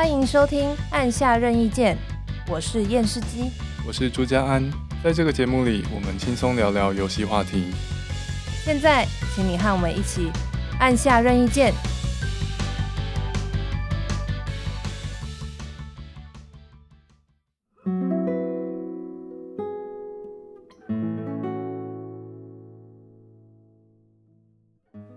欢迎收听按下任意键，我是验视机，我是朱家安。在这个节目里，我们轻松聊聊游戏话题。现在，请你和我们一起按下任意键。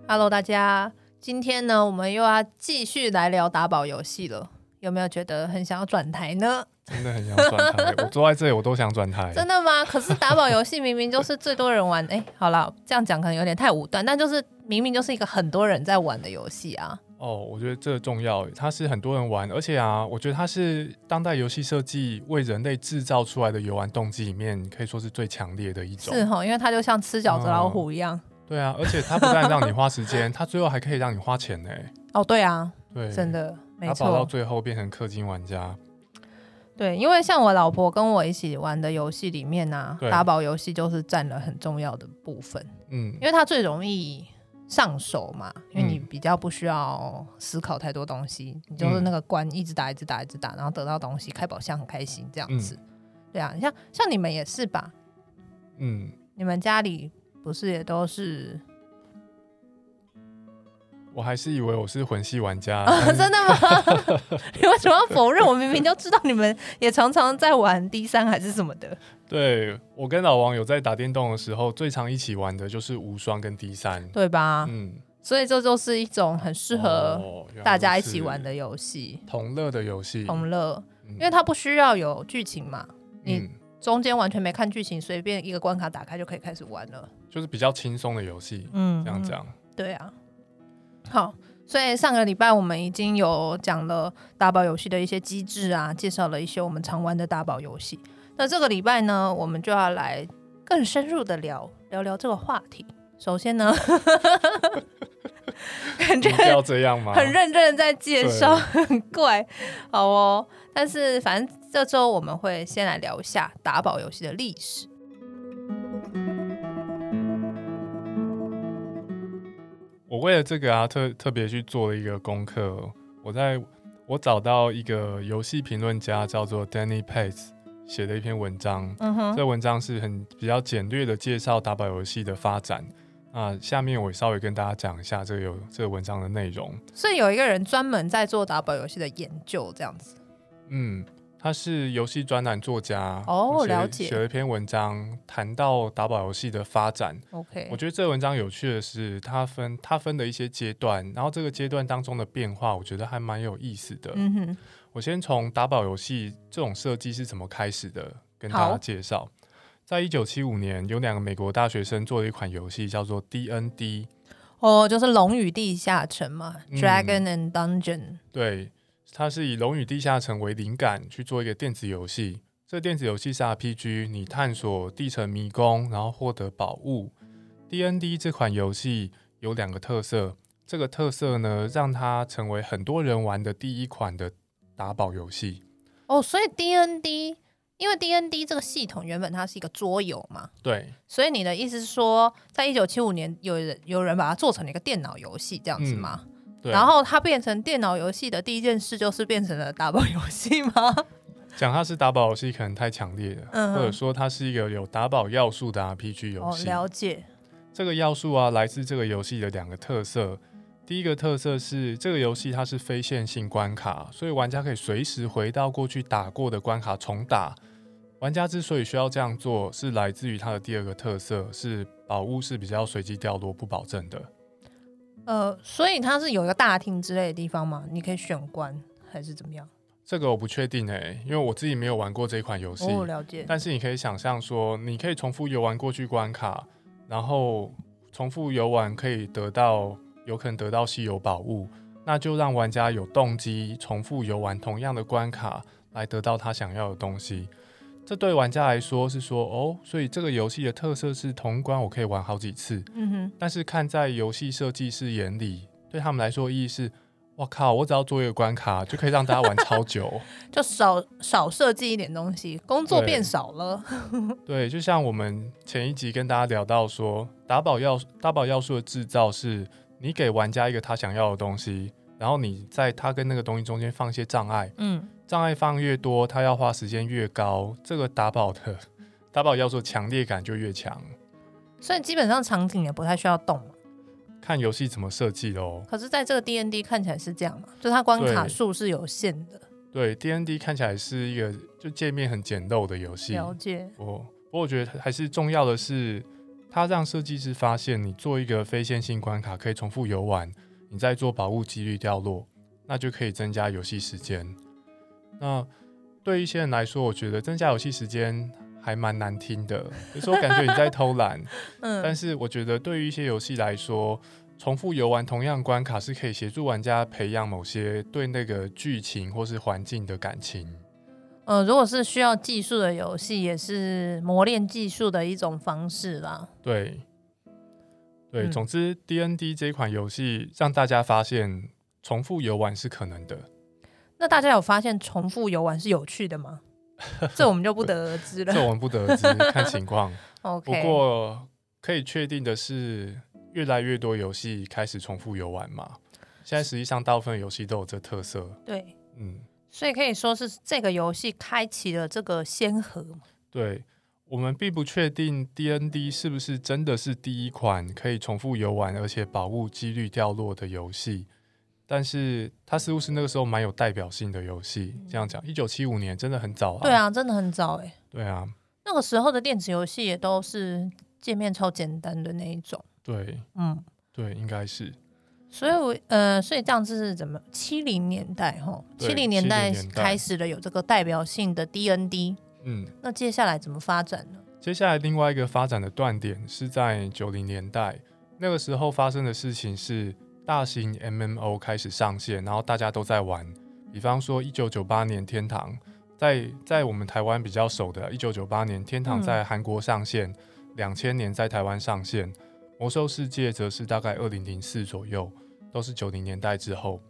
Hello，大家，今天呢，我们又要继续来聊打宝游戏了。有没有觉得很想要转台呢？真的很想转台，我坐在这里我都想转台。真的吗？可是打宝游戏明明就是最多人玩，哎，好了，这样讲可能有点太武断，但就是明明就是一个很多人在玩的游戏啊。哦，我觉得这个重要，它是很多人玩，而且啊，我觉得它是当代游戏设计为人类制造出来的游玩动机里面，可以说是最强烈的一种。是哈，因为它就像吃饺子老虎一样。嗯、对啊，而且它不但让你花时间，它最后还可以让你花钱呢。哦，对啊，对，真的。打宝到最后变成氪金玩家，对，因为像我老婆跟我一起玩的游戏里面呢、啊，打宝游戏就是占了很重要的部分。嗯，因为它最容易上手嘛，因为你比较不需要思考太多东西，嗯、你就是那个关一直打，一直打，一直打，然后得到东西，开宝箱很开心这样子。嗯、对啊，像像你们也是吧？嗯，你们家里不是也都是？我还是以为我是魂系玩家，哦，真的吗？你为什么要否认？我明明就知道你们也常常在玩 D 三还是什么的。对，我跟老王有在打电动的时候，最常一起玩的就是无双跟 D 三，对吧？嗯，所以这就是一种很适合大家一起玩的游戏，同乐的游戏，同乐，因为它不需要有剧情嘛，你中间完全没看剧情，随便一个关卡打开就可以开始玩了，就是比较轻松的游戏。嗯，这样讲，对啊。好，所以上个礼拜我们已经有讲了打宝游戏的一些机制啊，介绍了一些我们常玩的打宝游戏。那这个礼拜呢，我们就要来更深入的聊聊聊这个话题。首先呢，感觉要这样吗？很认真的在 介绍，很怪。好哦，但是反正这周我们会先来聊一下打宝游戏的历史。我为了这个啊，特特别去做了一个功课。我在我找到一个游戏评论家叫做 Danny Pace 写的一篇文章。嗯哼，这文章是很比较简略的介绍打宝游戏的发展。啊，下面我稍微跟大家讲一下这个有这个文章的内容。所以有一个人专门在做打宝游戏的研究，这样子。嗯。他是游戏专栏作家哦，了解，写了一篇文章谈到打宝游戏的发展。OK，我觉得这文章有趣的是，它分它分的一些阶段，然后这个阶段当中的变化，我觉得还蛮有意思的。嗯哼，我先从打宝游戏这种设计是怎么开始的，跟大家介绍。在一九七五年，有两个美国大学生做了一款游戏，叫做 DND。哦，就是《龙与地下城》嘛，嗯，《Dragon and Dungeon》。对。它是以《龙与地下城》为灵感去做一个电子游戏。这电子游戏是 RPG，你探索地层迷宫，然后获得宝物。DND 这款游戏有两个特色，这个特色呢，让它成为很多人玩的第一款的打宝游戏。哦，所以 DND，因为 DND 这个系统原本它是一个桌游嘛，对。所以你的意思是说，在一九七五年，有人有人把它做成了一个电脑游戏，这样子吗？嗯然后它变成电脑游戏的第一件事，就是变成了打宝游戏吗？讲它是打宝游戏可能太强烈了，嗯、或者说它是一个有打宝要素的 RPG 游戏。哦，了解。这个要素啊，来自这个游戏的两个特色。第一个特色是这个游戏它是非线性关卡，所以玩家可以随时回到过去打过的关卡重打。玩家之所以需要这样做，是来自于它的第二个特色，是宝物是比较随机掉落、不保证的。呃，所以它是有一个大厅之类的地方吗？你可以选关还是怎么样？这个我不确定哎、欸，因为我自己没有玩过这款游戏。哦，了解。但是你可以想象说，你可以重复游玩过去关卡，然后重复游玩可以得到有可能得到稀有宝物，那就让玩家有动机重复游玩同样的关卡来得到他想要的东西。这对玩家来说是说哦，所以这个游戏的特色是通关我可以玩好几次。嗯哼。但是看在游戏设计师眼里，对他们来说意义是，我靠，我只要做一个关卡就可以让大家玩超久，就少少设计一点东西，工作变少了。对，就像我们前一集跟大家聊到说，打宝要打宝要素的制造是，你给玩家一个他想要的东西，然后你在他跟那个东西中间放一些障碍，嗯，障碍放越多，它要花时间越高，这个打宝的打宝要素强烈感就越强。所以基本上场景也不太需要动，看游戏怎么设计喽。可是在这个 D N D 看起来是这样嘛，就它关卡数是有限的。对，D N D 看起来是一个就界面很简陋的游戏。了解。不过我觉得还是重要的是，它让设计师发现，你做一个非线性关卡可以重复游玩。你再做宝物几率掉落，那就可以增加游戏时间。那对一些人来说，我觉得增加游戏时间还蛮难听的，有时候感觉你在偷懒。嗯，但是我觉得对于一些游戏来说，重复游玩同样关卡是可以协助玩家培养某些对那个剧情或是环境的感情。呃，如果是需要技术的游戏，也是磨练技术的一种方式啦。对。对，总之，D N D 这款游戏让大家发现重复游玩是可能的。那大家有发现重复游玩是有趣的吗？这我们就不得而知了。这我们不得而知，看情况。Okay. 不过可以确定的是，越来越多游戏开始重复游玩嘛。现在实际上大部分游戏都有这特色。对，嗯，所以可以说是这个游戏开启了这个先河。对。我们并不确定 D N D 是不是真的是第一款可以重复游玩，而且宝物几率掉落的游戏，但是它似乎是那个时候蛮有代表性的游戏。这样讲，一九七五年真的很早啊。对啊，真的很早哎。对啊，那个时候的电子游戏也都是界面超简单的那一种。对，嗯，对，应该是。所以，我呃，所以这样子是怎么？七零年代哈，七零年代开始了有这个代表性的 DND。嗯，那接下来怎么发展呢？接下来另外一个发展的断点是在九零年代，那个时候发生的事情是大型 MMO 开始上线，然后大家都在玩。比方说，一九九八年《天堂》在在我们台湾比较熟的，一九九八年《天堂》在韩国上线，两千、嗯、年在台湾上线，《魔兽世界》则是大概二零零四左右，都是九零年代之后。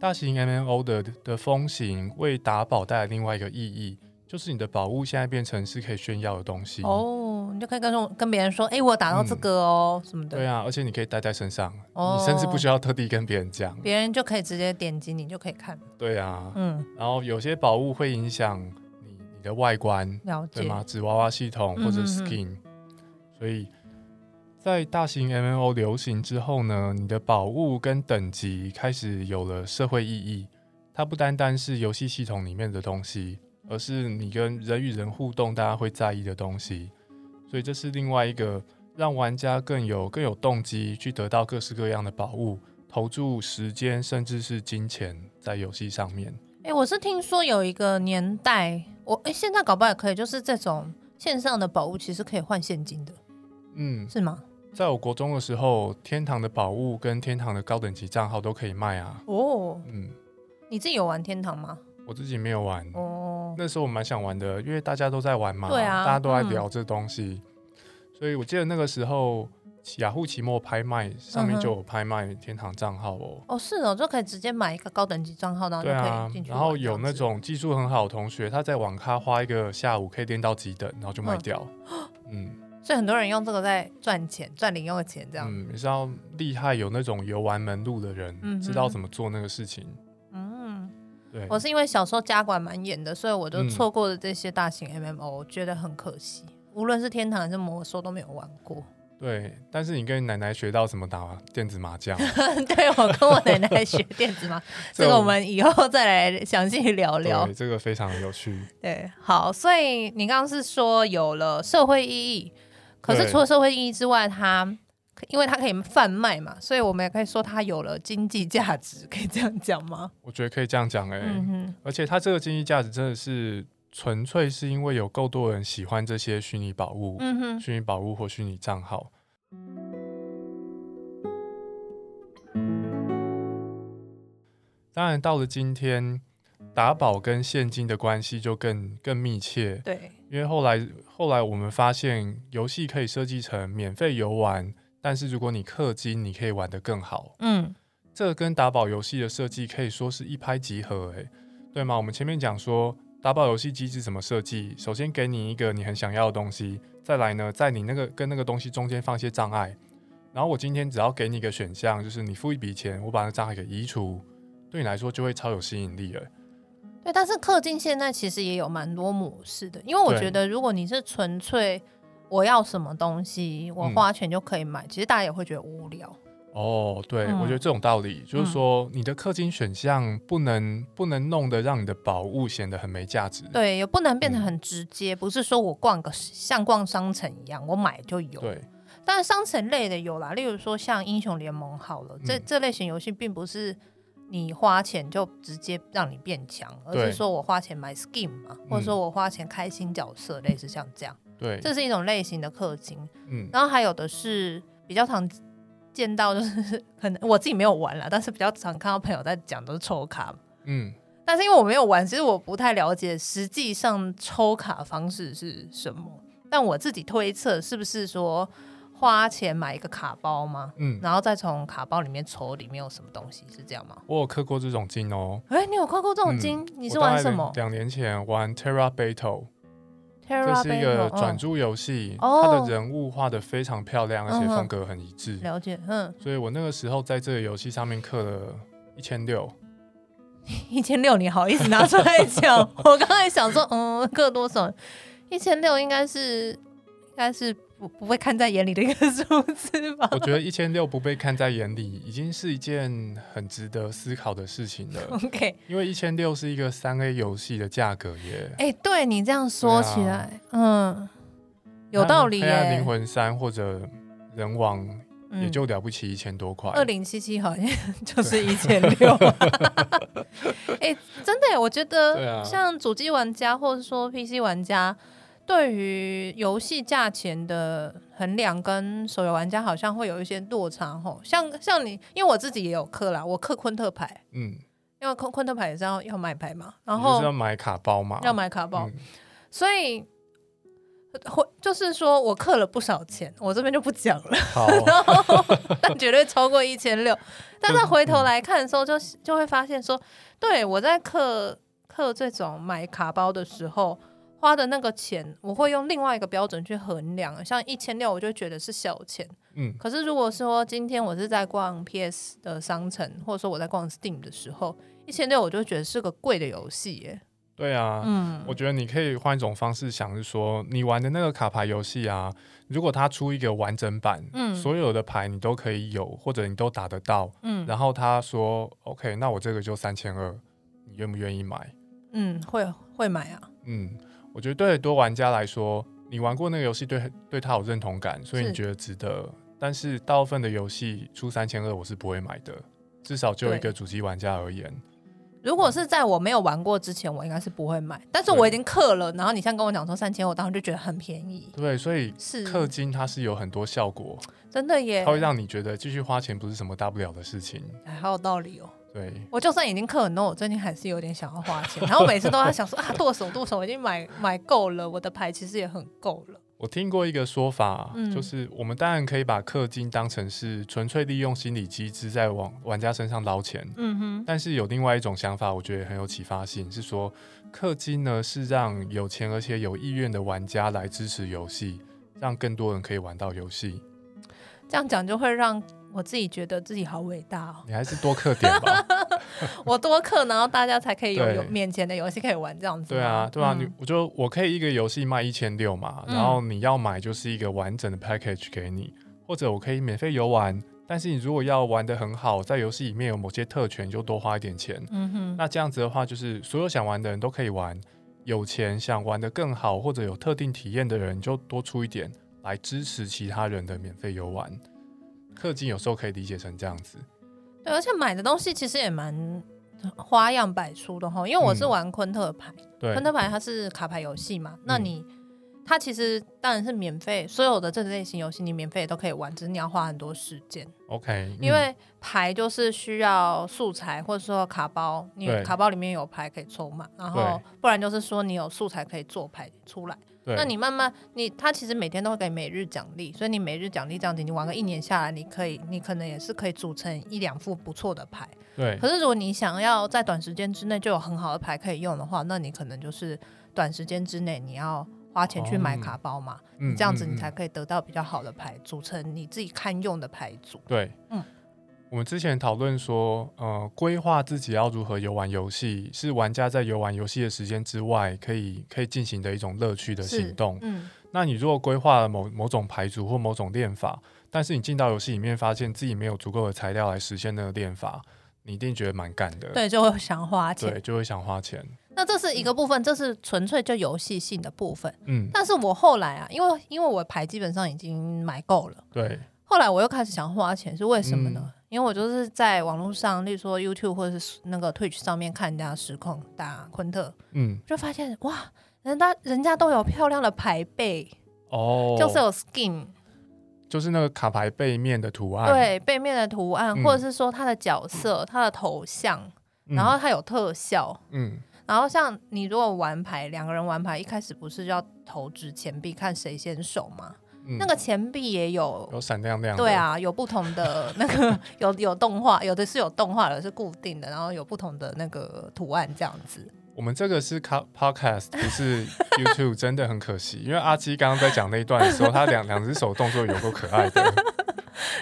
大型 MMO 的的风行为打宝带来另外一个意义。就是你的宝物现在变成是可以炫耀的东西哦，你就可以跟跟别人说，哎、欸，我打到这个哦、嗯、什么的。对啊，而且你可以带在身上，哦、你甚至不需要特地跟别人讲，别人就可以直接点击你就可以看。对啊，嗯，然后有些宝物会影响你你的外观，了解对吗？纸娃娃系统或者 skin，、所以在大型 MMO 流行之后呢，你的宝物跟等级开始有了社会意义，它不单单是游戏系统里面的东西。而是你跟人与人互动，大家会在意的东西，所以这是另外一个让玩家更有更有动机去得到各式各样的宝物，投注时间甚至是金钱在游戏上面。哎、欸，我是听说有一个年代，我哎、欸、现在搞不好也可以，就是这种线上的宝物其实可以换现金的，嗯，是吗？在我国中的时候，天堂的宝物跟天堂的高等级账号都可以卖啊。哦，嗯，你自己有玩天堂吗？我自己没有玩哦，那时候我蛮想玩的，因为大家都在玩嘛，对啊，大家都在聊这东西，嗯、所以我记得那个时候雅虎期末拍卖上面就有拍卖天堂账号哦。哦，是哦，就可以直接买一个高等级账号，然后就可以进去。然后有那种技术很好的同学，他在网咖花一个下午可以练到几等，然后就卖掉。嗯，嗯，所以很多人用这个在赚钱，赚零用的钱这样。嗯，你知道厉害有那种游玩门路的人，嗯、知道怎么做那个事情。对我是因为小时候家管蛮严的，所以我就错过了这些大型 MMO，我觉得很可惜。无论是天堂还是魔兽都没有玩过。对，但是你跟奶奶学到什么打电子麻将？对，我跟我奶奶学电子麻，这个我们以后再来详细聊聊。对，这个非常有趣。对，好，所以你刚刚是说有了社会意义，可是除了社会意义之外，它。因为它可以贩卖嘛，所以我们也可以说它有了经济价值，可以这样讲吗？我觉得可以这样讲哎、欸，嗯、哼而且它这个经济价值真的是纯粹是因为有够多人喜欢这些虚拟宝物，嗯哼，虚拟宝物或虚拟账号。当然，到了今天，打宝跟现金的关系就更更密切，对，因为后来后来我们发现，游戏可以设计成免费游玩。但是如果你氪金，你可以玩得更好。嗯，这个跟打宝游戏的设计可以说是一拍即合，诶，对吗？我们前面讲说打宝游戏机制怎么设计，首先给你一个你很想要的东西，再来呢，在你那个跟那个东西中间放一些障碍，然后我今天只要给你一个选项，就是你付一笔钱，我把那障碍给移除，对你来说就会超有吸引力了。对，但是氪金现在其实也有蛮多模式的，因为我觉得如果你是纯粹我要什么东西，我花钱就可以买，嗯、其实大家也会觉得无聊。哦，对，嗯、我觉得这种道理就是说，你的氪金选项不能不能弄得让你的宝物显得很没价值。对，也不能变得很直接，嗯、不是说我逛个像逛商城一样，我买就有。对，但是商城类的有啦，例如说像英雄联盟好了，这、嗯、这类型游戏并不是。你花钱就直接让你变强，而是说我花钱买 skin 嘛，或者说我花钱开新角色，类似像这样。对，这是一种类型的氪金。嗯，然后还有的是比较常见到，就是 可能我自己没有玩啦，但是比较常看到朋友在讲都是抽卡。嗯，但是因为我没有玩，其实我不太了解实际上抽卡方式是什么。但我自己推测是不是说。花钱买一个卡包吗？嗯，然后再从卡包里面抽里面有什么东西，是这样吗？我有氪过这种金哦。哎，你有氪过这种金？嗯、你是玩什么？两年前玩 Terra Battle，这是一个转珠游戏，哦、它的人物画的非常漂亮，而且风格很一致。了解，嗯。所以我那个时候在这个游戏上面刻了一千六。一千六，你好意思拿出来讲？我刚才想说，嗯，刻多少？一千六应该是，应该是。不不会看在眼里的一个数字吧？我觉得一千六不被看在眼里，已经是一件很值得思考的事情了。OK，因为一千六是一个三 A 游戏的价格耶。哎、欸，对你这样说起来，啊、嗯，有道理耶。黑暗灵魂三或者人王也就了不起一千多块。二零七七好像就是一千六。哎，真的，我觉得像主机玩家或者说 PC 玩家。对于游戏价钱的衡量，跟手游玩家好像会有一些落差吼。像像你，因为我自己也有氪啦，我氪昆特牌，嗯，因为昆昆特牌也是要要买牌嘛，然后是要买卡包嘛，要买卡包，嗯、所以会就是说我氪了不少钱，我这边就不讲了，好 然后但绝对超过一千六。但是回头来看的时候就，就就会发现说，对我在氪氪这种买卡包的时候。花的那个钱，我会用另外一个标准去衡量。像一千六，我就觉得是小钱。嗯，可是如果说今天我是在逛 PS 的商城，或者说我在逛 Steam 的时候，一千六我就觉得是个贵的游戏耶。对啊，嗯，我觉得你可以换一种方式想，是说你玩的那个卡牌游戏啊，如果它出一个完整版，嗯，所有的牌你都可以有，或者你都打得到，嗯，然后他说 OK，那我这个就三千二，你愿不愿意买？嗯，会会买啊，嗯。我觉得对很多玩家来说，你玩过那个游戏，对对他有认同感，所以你觉得值得。是但是大部分的游戏出三千二，我是不会买的。至少就一个主机玩家而言，如果是在我没有玩过之前，我应该是不会买。但是我已经氪了，然后你现在跟我讲说三千，我当时就觉得很便宜。对，所以是氪金它是有很多效果，真的耶，它会让你觉得继续花钱不是什么大不了的事情。还好有道理哦。对，我就算已经氪很多，我最近还是有点想要花钱，然后每次都在想说 啊，剁手剁手，我已经买买够了，我的牌其实也很够了。我听过一个说法，嗯、就是我们当然可以把氪金当成是纯粹利用心理机制在往玩家身上捞钱，嗯哼。但是有另外一种想法，我觉得很有启发性，是说氪金呢是让有钱而且有意愿的玩家来支持游戏，让更多人可以玩到游戏。这样讲就会让。我自己觉得自己好伟大哦！你还是多氪点吧。我多氪，然后大家才可以有有面前的游戏可以玩，这样子。对啊，对啊，嗯、你我就我可以一个游戏卖一千六嘛，然后你要买就是一个完整的 package 给你，嗯、或者我可以免费游玩，但是你如果要玩的很好，在游戏里面有某些特权，就多花一点钱。嗯哼。那这样子的话，就是所有想玩的人都可以玩，有钱想玩的更好或者有特定体验的人就多出一点来支持其他人的免费游玩。氪金有时候可以理解成这样子，对，而且买的东西其实也蛮花样百出的哈。因为我是玩昆特牌，嗯、对，昆特牌它是卡牌游戏嘛，嗯、那你它其实当然是免费，所有的这类型游戏你免费都可以玩，只是你要花很多时间。OK，因为牌就是需要素材，或者说卡包，你卡包里面有牌可以抽嘛，然后不然就是说你有素材可以做牌出来。对那你慢慢，你他其实每天都会给每日奖励，所以你每日奖励这样子，你玩个一年下来，你可以，你可能也是可以组成一两副不错的牌。对。可是如果你想要在短时间之内就有很好的牌可以用的话，那你可能就是短时间之内你要花钱去买卡包嘛，哦、嗯、这样子你才可以得到比较好的牌，组成你自己堪用的牌组。对，嗯。我们之前讨论说，呃，规划自己要如何游玩游戏，是玩家在游玩游戏的时间之外，可以可以进行的一种乐趣的行动。嗯，那你如果规划了某某种牌组或某种练法，但是你进到游戏里面，发现自己没有足够的材料来实现那个练法，你一定觉得蛮干的。对，就会想花钱。对，就会想花钱。那这是一个部分，这是纯粹就游戏性的部分。嗯，但是我后来啊，因为因为我牌基本上已经买够了。对。后来我又开始想花钱，是为什么呢？嗯、因为我就是在网络上，例如说 YouTube 或者是那个 Twitch 上面看人家实况打昆特，嗯，就发现哇，人家人家都有漂亮的牌背哦，就是有 skin，就是那个卡牌背面的图案，对，背面的图案，嗯、或者是说他的角色、他的头像，然后他有特效，嗯，然后像你如果玩牌，两个人玩牌，一开始不是要投掷钱币看谁先手吗？嗯、那个钱币也有有闪亮亮，对啊，有不同的那个 有有动画，有的是有动画的，是固定的，然后有不同的那个图案这样子。我们这个是 podcast，不是 YouTube，真的很可惜，因为阿基刚刚在讲那一段的时候，他两两只手动作有够可爱的。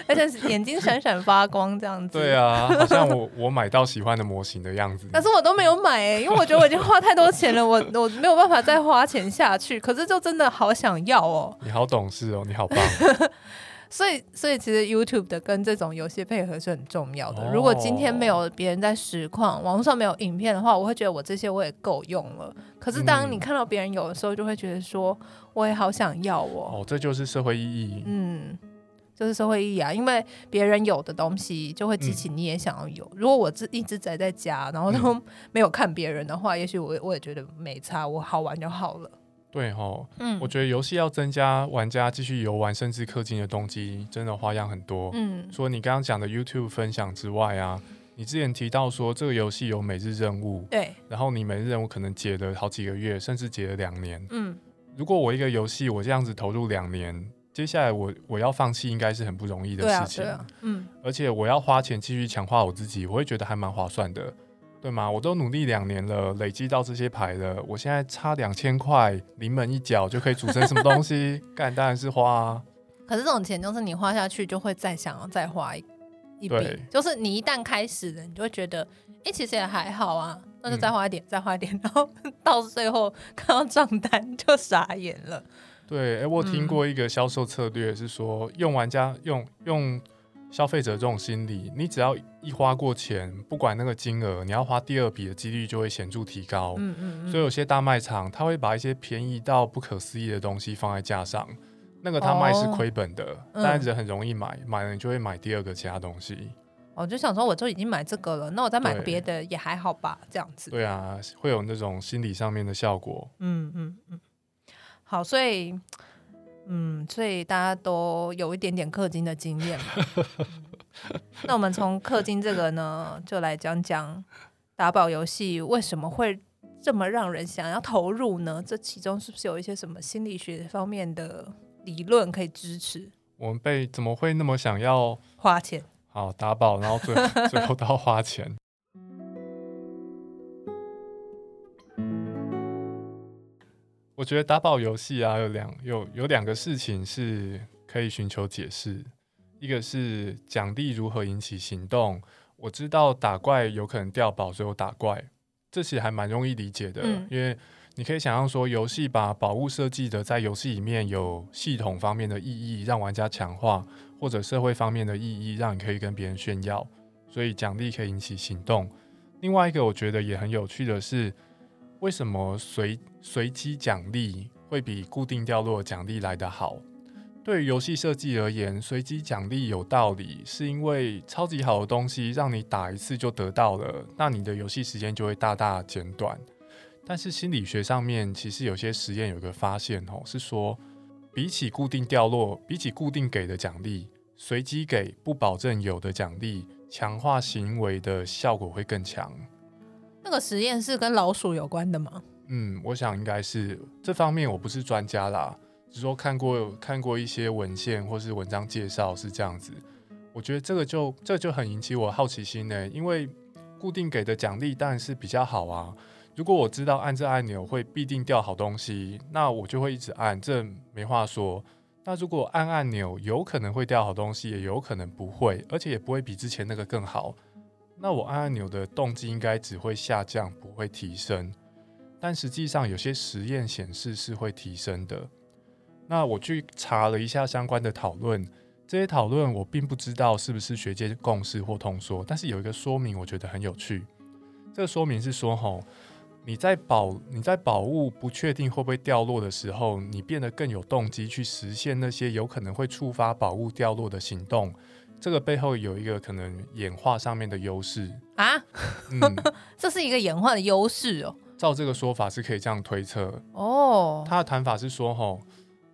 而且眼睛闪闪发光这样子，对啊，好像我我买到喜欢的模型的样子。但是我都没有买因为我觉得我已经花太多钱了，我 我没有办法再花钱下去。可是就真的好想要哦。你好懂事哦，你好棒。所以所以其实 YouTube 的跟这种游戏配合是很重要的。哦、如果今天没有别人在实况，网络上没有影片的话，我会觉得我这些我也够用了。可是当你看到别人有的时候，就会觉得说我也好想要哦。哦，这就是社会意义。嗯。就是社会意义啊，因为别人有的东西就会激起你也想要有。嗯、如果我自一直宅在家，然后都没有看别人的话，嗯、也许我我也觉得没差，我好玩就好了。对齁，嗯，我觉得游戏要增加玩家继续游玩甚至氪金的动机，真的花样很多。嗯，除了你刚刚讲的 YouTube 分享之外啊，你之前提到说这个游戏有每日任务，对，然后你每日任务可能解了好几个月，甚至解了两年。嗯，如果我一个游戏我这样子投入两年。接下来我我要放弃应该是很不容易的事情，对啊，对啊，嗯，而且我要花钱继续强化我自己，我会觉得还蛮划算的，对吗？我都努力两年了，累积到这些牌了，我现在差两千块临门一脚就可以组成什么东西，干当然是花啊。可是这种钱就是你花下去就会再想要再花一一笔，就是你一旦开始了，你就会觉得，哎、欸，其实也还好啊，那就再花一点，嗯、再花一点，然后到最后看到账单就傻眼了。对，哎，我听过一个销售策略是说，嗯、用玩家用用消费者这种心理，你只要一花过钱，不管那个金额，你要花第二笔的几率就会显著提高。嗯嗯，嗯，所以有些大卖场他会把一些便宜到不可思议的东西放在架上，那个他卖是亏本的，哦、但是人很容易买，嗯、买了你就会买第二个其他东西。我就想说，我就已经买这个了，那我再买个别的也还好吧，这样子。对啊，会有那种心理上面的效果。嗯嗯嗯。嗯好，所以，嗯，所以大家都有一点点氪金的经验嘛。那我们从氪金这个呢，就来讲讲打宝游戏为什么会这么让人想要投入呢？这其中是不是有一些什么心理学方面的理论可以支持？我们被怎么会那么想要花钱？好，打宝，然后最 最后都要花钱。我觉得打宝游戏啊，有两有有两个事情是可以寻求解释。一个是奖励如何引起行动。我知道打怪有可能掉宝，所以我打怪，这其实还蛮容易理解的。嗯、因为你可以想象说，游戏把宝物设计的在游戏里面有系统方面的意义，让玩家强化，或者社会方面的意义，让你可以跟别人炫耀，所以奖励可以引起行动。另外一个我觉得也很有趣的是。为什么随随机奖励会比固定掉落奖励来得好？对于游戏设计而言，随机奖励有道理，是因为超级好的东西让你打一次就得到了，那你的游戏时间就会大大减短。但是心理学上面其实有些实验有个发现哦，是说比起固定掉落，比起固定给的奖励，随机给不保证有的奖励，强化行为的效果会更强。那个实验是跟老鼠有关的吗？嗯，我想应该是这方面，我不是专家啦，只说看过看过一些文献或是文章介绍是这样子。我觉得这个就这、就很引起我好奇心呢，因为固定给的奖励当然是比较好啊。如果我知道按这按钮会必定掉好东西，那我就会一直按，这没话说。那如果按按钮，有可能会掉好东西，也有可能不会，而且也不会比之前那个更好。那我按按钮的动机应该只会下降，不会提升。但实际上，有些实验显示是会提升的。那我去查了一下相关的讨论，这些讨论我并不知道是不是学界共识或通说，但是有一个说明，我觉得很有趣。这说明是说，吼。你在宝你在宝物不确定会不会掉落的时候，你变得更有动机去实现那些有可能会触发宝物掉落的行动。这个背后有一个可能演化上面的优势啊，嗯，这是一个演化的优势哦。照这个说法是可以这样推测哦。他的谈法是说，吼。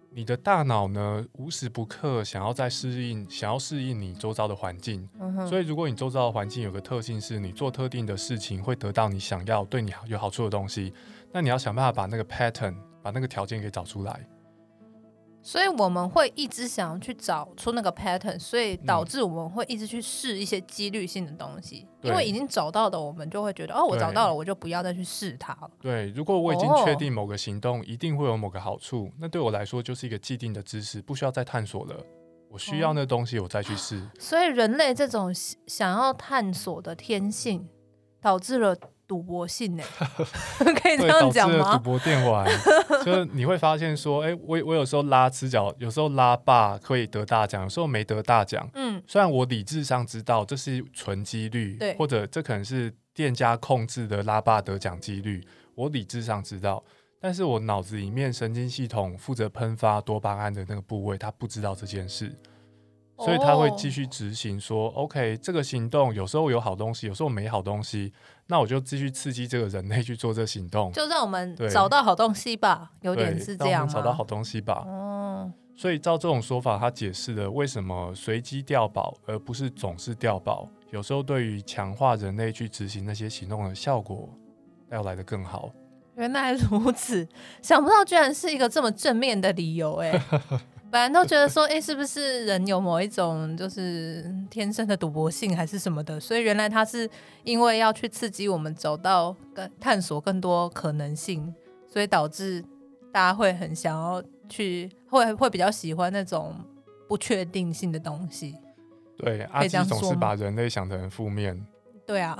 你的大脑呢，无时不刻想要在适应，想要适应你周遭的环境。嗯。所以，如果你周遭的环境有个特性，是你做特定的事情会得到你想要、对你有好处的东西，那你要想办法把那个 pattern，把那个条件给找出来。所以我们会一直想要去找出那个 pattern，所以导致我们会一直去试一些几率性的东西，嗯、因为已经找到的，我们就会觉得哦，我找到了，我就不要再去试它了。对，如果我已经确定某个行动一定会有某个好处，哦、那对我来说就是一个既定的知识，不需要再探索了。我需要那东西，我再去试。哦、所以人类这种想要探索的天性，导致了。赌博性呢，可以这样讲吗？赌博电玩，就是你会发现说，哎、欸，我我有时候拉直角，有时候拉霸可以得大奖，有时候没得大奖。嗯，虽然我理智上知道这是纯几率，对，或者这可能是店家控制的拉霸得奖几率，我理智上知道，但是我脑子里面神经系统负责喷发多巴胺的那个部位，他不知道这件事。所以他会继续执行说，说、oh. OK，这个行动有时候有好东西，有时候没好东西，那我就继续刺激这个人类去做这行动，就让我们找到好东西吧，有点是这样？找到好东西吧。哦，oh. 所以照这种说法，他解释了为什么随机掉保而不是总是掉保，有时候对于强化人类去执行那些行动的效果要来得更好。原来如此，想不到居然是一个这么正面的理由，哎。本来都觉得说，哎、欸，是不是人有某一种就是天生的赌博性，还是什么的？所以原来他是因为要去刺激我们走到更探索更多可能性，所以导致大家会很想要去，会会比较喜欢那种不确定性的东西。对，阿基总是把人类想得很负面。对啊，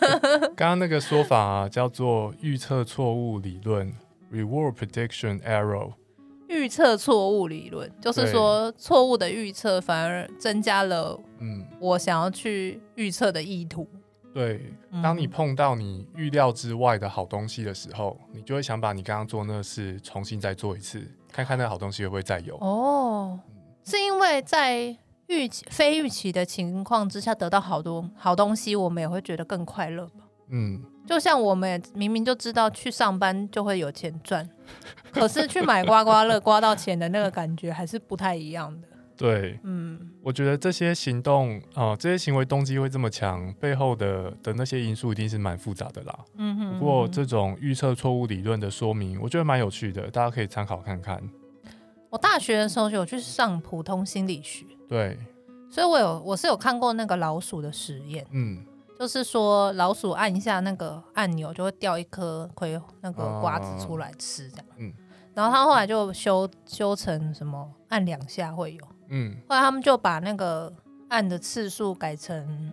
刚刚那个说法、啊、叫做预测错误理论 （Reward Prediction Error）。预测错误理论就是说，错误的预测反而增加了，嗯，我想要去预测的意图。对，当你碰到你预料之外的好东西的时候，你就会想把你刚刚做那个事重新再做一次，看看那好东西会不会再有。哦，是因为在预期非预期的情况之下得到好多好东西，我们也会觉得更快乐吧？嗯。就像我们明明就知道去上班就会有钱赚，可是去买刮刮乐刮到钱的那个感觉还是不太一样的。对，嗯，我觉得这些行动啊、呃，这些行为动机会这么强，背后的的那些因素一定是蛮复杂的啦。嗯哼，不过这种预测错误理论的说明，我觉得蛮有趣的，大家可以参考看看。我大学的时候就有去上普通心理学，对，所以我有我是有看过那个老鼠的实验，嗯。就是说，老鼠按一下那个按钮，就会掉一颗葵那个瓜子出来吃，这样。嗯。然后他后来就修修成什么，按两下会有。嗯。后来他们就把那个按的次数改成，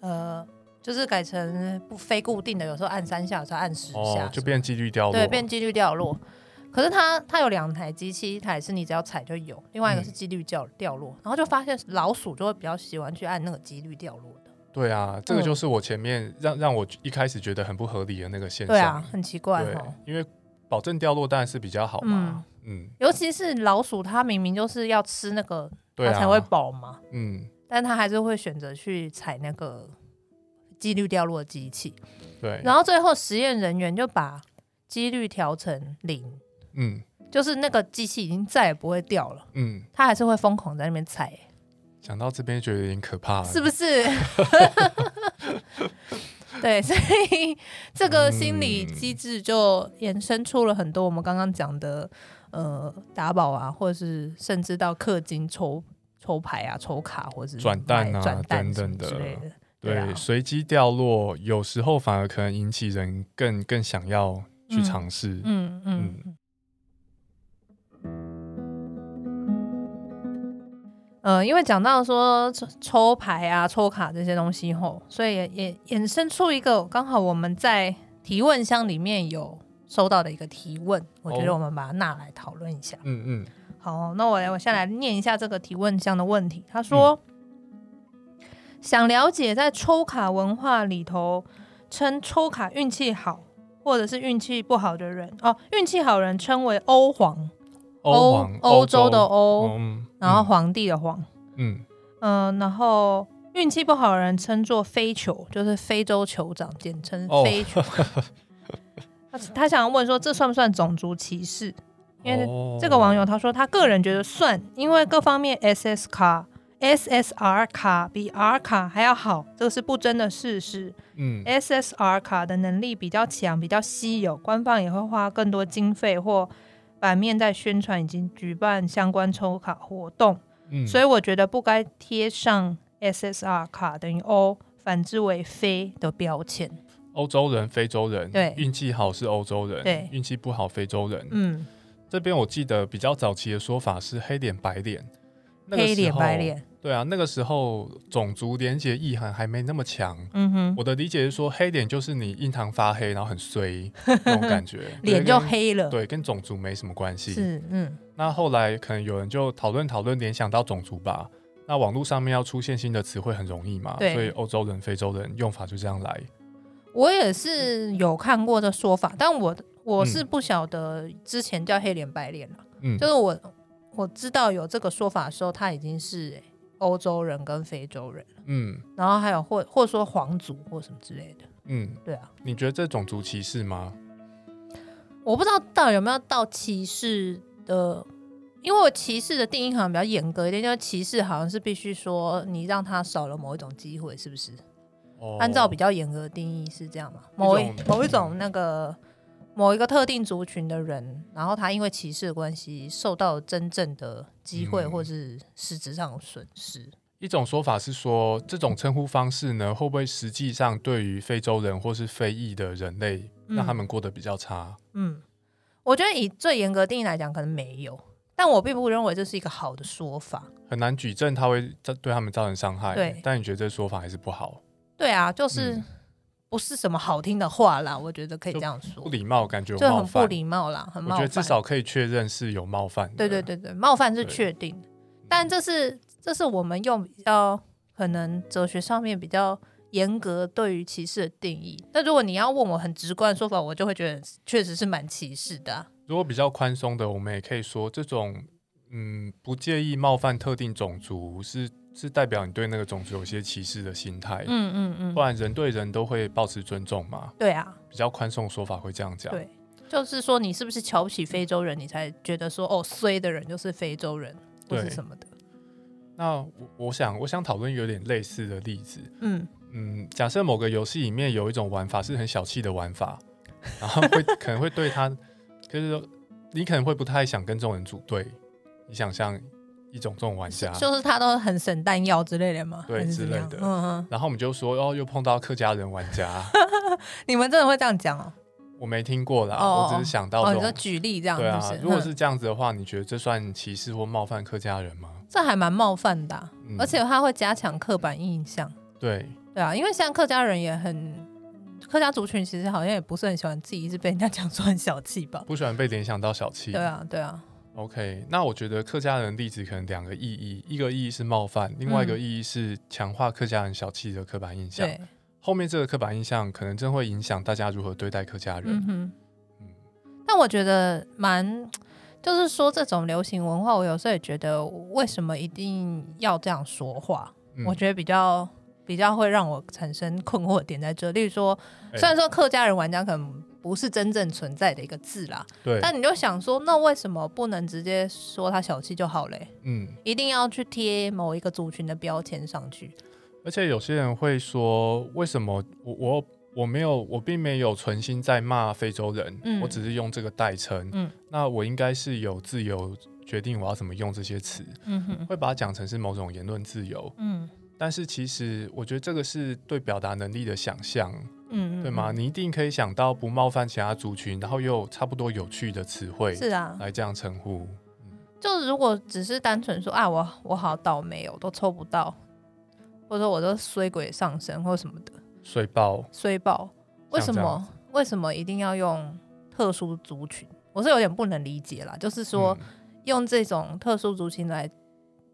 呃，就是改成不非固定的，有时候按三下，有时候按十下，哦，就变几率掉落。对，变几率掉落。可是它它有两台机器，一台是你只要踩就有，另外一个是几率掉掉落。嗯。然后就发现老鼠就会比较喜欢去按那个几率掉落。对啊，这个就是我前面让让我一开始觉得很不合理的那个现象。对啊，很奇怪哦。因为保证掉落当然是比较好嘛。嗯。尤其是老鼠，它明明就是要吃那个，它才会饱嘛。嗯。但它还是会选择去踩那个几率掉落的机器。对。然后最后实验人员就把几率调成零。嗯。就是那个机器已经再也不会掉了。嗯。它还是会疯狂在那边踩。讲到这边觉得有点可怕，是不是？对，所以这个心理机制就衍生出了很多我们刚刚讲的，呃，打宝啊，或者是甚至到氪金抽抽牌啊、抽卡，或者是转蛋啊转蛋等等的之类的。对，随机掉落有时候反而可能引起人更更想要去尝试。嗯嗯。嗯呃，因为讲到说抽牌啊、抽卡这些东西后，所以也也衍生出一个刚好我们在提问箱里面有收到的一个提问，我觉得我们把它拿来讨论一下。嗯嗯，好，那我来我先来念一下这个提问箱的问题。他说，嗯、想了解在抽卡文化里头，称抽卡运气好或者是运气不好的人哦，运气好人称为欧皇。欧欧洲的欧，嗯、然后皇帝的皇，嗯嗯、呃，然后运气不好的人称作非酋，就是非洲酋长，简称非酋。哦、他他想要问说，这算不算种族歧视？因为这个网友他说他个人觉得算，因为各方面 SS 卡、SSR 卡比 R 卡还要好，这个是不争的事实。嗯，SSR 卡的能力比较强，比较稀有，官方也会花更多经费或。版面在宣传已经举办相关抽卡活动，嗯，所以我觉得不该贴上 SSR 卡等于 O，，反之为非的标签。欧洲人、非洲人，对，运气好是欧洲人，对，运气不好非洲人。嗯，这边我记得比较早期的说法是黑脸白脸，黑脸白脸。对啊，那个时候种族连结意涵还没那么强。嗯哼，我的理解是说，黑脸就是你印堂发黑，然后很衰 那种感觉，脸就黑了。对，跟种族没什么关系。是，嗯。那后来可能有人就讨论讨论，联想到种族吧。那网络上面要出现新的词汇很容易嘛？所以欧洲人、非洲人用法就这样来。我也是有看过这说法，但我我是不晓得之前叫黑脸白脸了。嗯。就是我我知道有这个说法的时候，他已经是、欸。欧洲人跟非洲人，嗯，然后还有或或者说皇族或什么之类的，嗯，对啊，你觉得这种族歧视吗？我不知道到底有没有到歧视的，因为我歧视的定义好像比较严格一点，就是歧视好像是必须说你让他少了某一种机会，是不是？哦，按照比较严格的定义是这样吗？某一某一种那个。某一个特定族群的人，然后他因为歧视的关系受到真正的机会，或是实质上的损失。嗯。一种说法是说，这种称呼方式呢，会不会实际上对于非洲人或是非裔的人类，让他们过得比较差？嗯，我觉得以最严格定义来讲，可能没有，但我并不认为这是一个好的说法。很难举证他会对他们造成伤害。对，但你觉得这说法还是不好？对啊，就是。嗯不是什么好听的话啦，我觉得可以这样说。不礼貌，感觉就很不礼貌啦，很冒犯。我觉得至少可以确认是有冒犯的。对对对对，冒犯是确定的，但这是这是我们用比较可能哲学上面比较严格对于歧视的定义。那如果你要问我很直观的说法，我就会觉得确实是蛮歧视的啊。如果比较宽松的，我们也可以说这种嗯，不介意冒犯特定种族是。是代表你对那个种族有些歧视的心态，嗯嗯嗯，不然人对人都会保持尊重嘛。对啊，比较宽松说法会这样讲。对，就是说你是不是瞧不起非洲人，你才觉得说哦，衰的人就是非洲人，或是什么的。那我我想我想讨论有点类似的例子，嗯嗯，假设某个游戏里面有一种玩法是很小气的玩法，然后会可能会对他，就是说你可能会不太想跟这种人组队，你想象。一种这种玩家，就是他都很省弹药之类的嘛？对，之类的。嗯嗯。然后我们就说，哦，又碰到客家人玩家。你们真的会这样讲哦？我没听过啦，哦、我只是想到这。哦，你举例这样子。对啊，如果是这样子的话，你觉得这算歧视或冒犯客家人吗？这还蛮冒犯的、啊嗯，而且他会加强刻板印象。对。对啊，因为像客家人也很，客家族群其实好像也不是很喜欢自己一直被人家讲说很小气吧？不喜欢被联想到小气。对啊，对啊。OK，那我觉得客家人的例子可能两个意义，一个意义是冒犯，另外一个意义是强化客家人小气的刻板印象。对，后面这个刻板印象可能真会影响大家如何对待客家人。嗯，嗯，但我觉得蛮，就是说这种流行文化，我有时候也觉得，为什么一定要这样说话？嗯，我觉得比较比较会让我产生困惑点在这。例如说，虽然说客家人玩家可能。不是真正存在的一个字啦，对。但你就想说，那为什么不能直接说他小气就好嘞？嗯，一定要去贴某一个族群的标签上去。而且有些人会说，为什么我我我没有我并没有存心在骂非洲人，嗯，我只是用这个代称，嗯，那我应该是有自由决定我要怎么用这些词，嗯哼，会把它讲成是某种言论自由，嗯。但是其实我觉得这个是对表达能力的想象。嗯，嗯，对吗？你一定可以想到不冒犯其他族群，然后又有差不多有趣的词汇，是啊，来这样称呼。就如果只是单纯说啊，我我好倒霉哦，我都抽不到，或者说我都衰鬼上身或什么的，衰爆。衰爆，为什么？为什么一定要用特殊族群？我是有点不能理解啦，就是说、嗯、用这种特殊族群来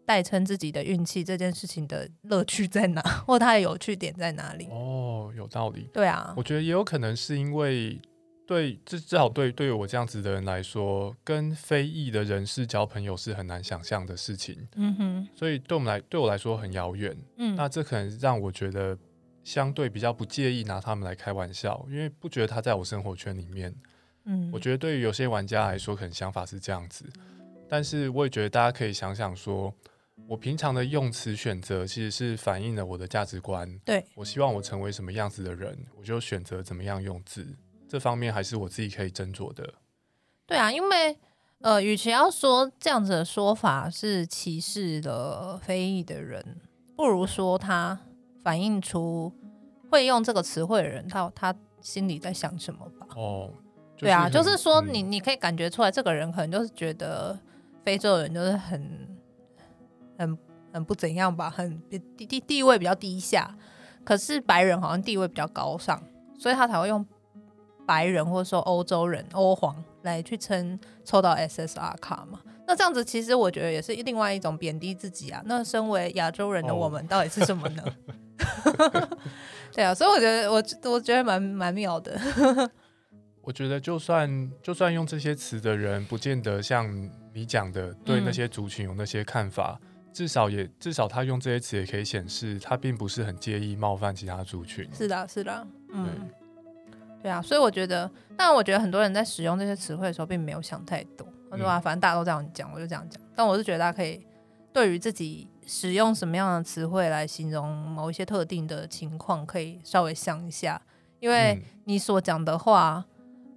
代称自己的运气，这件事情的乐趣在哪，或它的有趣点在哪里？哦，有道理。对啊，我觉得也有可能是因为。对，至至少对对于我这样子的人来说，跟非裔的人士交朋友是很难想象的事情。嗯哼，所以对我们来，对我来说很遥远。嗯，那这可能让我觉得相对比较不介意拿他们来开玩笑，因为不觉得他在我生活圈里面。嗯，我觉得对于有些玩家来说，可能想法是这样子。但是我也觉得大家可以想想说，我平常的用词选择其实是反映了我的价值观。对，我希望我成为什么样子的人，我就选择怎么样用字。这方面还是我自己可以斟酌的。对啊，因为呃，与其要说这样子的说法是歧视的非议的人，不如说他反映出会用这个词汇的人，他他心里在想什么吧。哦，就是、对啊，就是说你你可以感觉出来，这个人可能就是觉得非洲人就是很很很不怎样吧，很地地地位比较低下，可是白人好像地位比较高尚，所以他才会用。白人或者说欧洲人、欧皇来去称抽到 SSR 卡嘛？那这样子其实我觉得也是另外一种贬低自己啊。那身为亚洲人的我们到底是什么呢？哦、对啊，所以我觉得我我觉得蛮蛮妙的。我觉得就算就算用这些词的人，不见得像你讲的对那些族群有那些看法，嗯、至少也至少他用这些词也可以显示他并不是很介意冒犯其他族群。是的，是的，嗯。对啊，所以我觉得，但我觉得很多人在使用这些词汇的时候，并没有想太多。他说啊，反正大家都这样讲，我就这样讲。但我是觉得大家可以对于自己使用什么样的词汇来形容某一些特定的情况，可以稍微想一下，因为你所讲的话，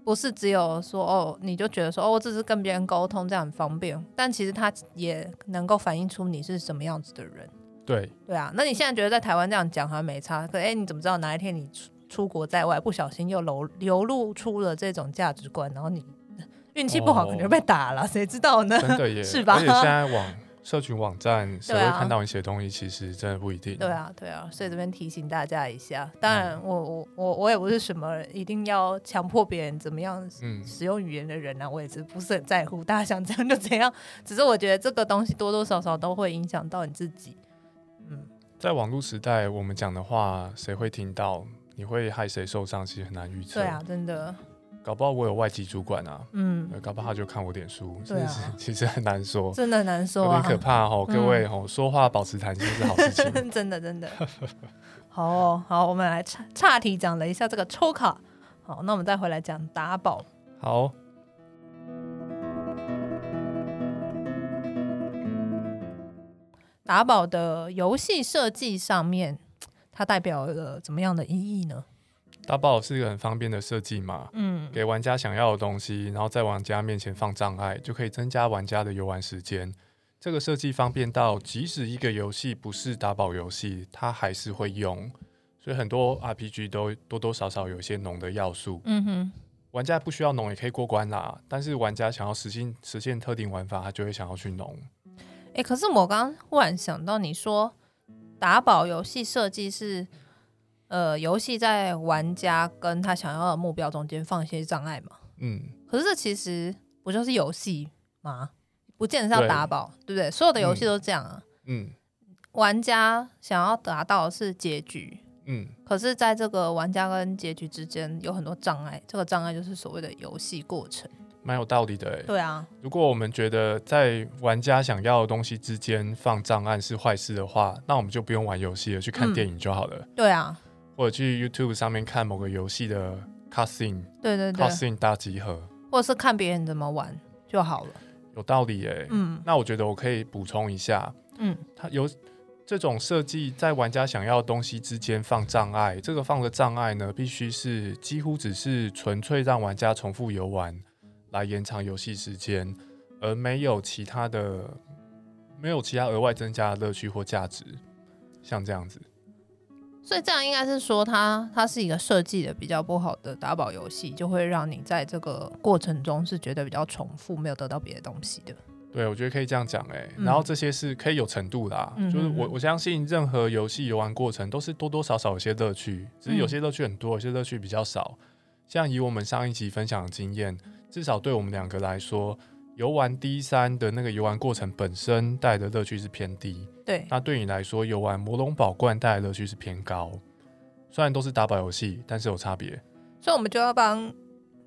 不是只有说哦，你就觉得说哦，我只是跟别人沟通这样很方便，但其实他也能够反映出你是什么样子的人。对对啊，那你现在觉得在台湾这样讲好像没差，可哎，你怎么知道哪一天你？出出国在外，不小心又流流露出了这种价值观，然后你 运气不好，可能就被打了，谁、哦、知道呢？真的耶，是吧？而且现在网社群网站，谁会看到你写东西？其实真的不一定。对啊，对啊，所以这边提醒大家一下。当然我，我我我我也不是什么一定要强迫别人怎么样使用语言的人啊，嗯、我也是不是很在乎，大家想怎样就怎样。只是我觉得这个东西多多少少都会影响到你自己。嗯，在网络时代，我们讲的话，谁会听到？你会害谁受伤？其实很难预测。对啊，真的。搞不好我有外籍主管啊，嗯，搞不好他就看我点书，对啊，其实很难说，真的很难说，啊，有点可怕哦。各位哦，说话保持弹性是好事情，真的真的。好哦，好，我们来岔岔题讲了一下这个抽卡，好，那我们再回来讲打宝。好，打宝的游戏设计上面。它代表了怎么样的意义呢？打宝是一个很方便的设计嘛，嗯，给玩家想要的东西，然后在玩家面前放障碍，就可以增加玩家的游玩时间。这个设计方便到，即使一个游戏不是打宝游戏，它还是会用。所以很多 RPG 都多多少少有一些农的要素。嗯哼，玩家不需要农也可以过关啦，但是玩家想要实现实现特定玩法，他就会想要去农。哎、欸，可是我刚刚忽然想到，你说。打宝游戏设计是，呃，游戏在玩家跟他想要的目标中间放一些障碍嘛？嗯。可是这其实不就是游戏吗？不见得是要打宝，对，对不对？所有的游戏都是这样啊。嗯。玩家想要达到的是结局。嗯。可是，在这个玩家跟结局之间有很多障碍，这个障碍就是所谓的游戏过程。蛮有道理的哎，对啊。如果我们觉得在玩家想要的东西之间放障碍是坏事的话，那我们就不用玩游戏了，去看电影就好了。嗯、对啊，或者去 YouTube 上面看某个游戏的 cutscene，对对对，cutscene 大集合，或者是看别人怎么玩就好了。有道理诶，嗯。那我觉得我可以补充一下，嗯，它有这种设计，在玩家想要的东西之间放障碍，这个放的障碍呢，必须是几乎只是纯粹让玩家重复游玩。来延长游戏时间，而没有其他的，没有其他额外增加的乐趣或价值，像这样子。所以这样应该是说它，它它是一个设计的比较不好的打宝游戏，就会让你在这个过程中是觉得比较重复，没有得到别的东西的。对，我觉得可以这样讲哎、欸。然后这些是可以有程度的、啊，嗯、就是我我相信任何游戏游玩过程都是多多少少有些乐趣，只是有些乐趣很多，有些乐趣比较少。像以我们上一集分享的经验，至少对我们两个来说，游玩 D 三的那个游玩过程本身带来的乐趣是偏低。对，那对你来说，游玩魔龙宝冠带来的乐趣是偏高。虽然都是打宝游戏，但是有差别。所以，我们就要帮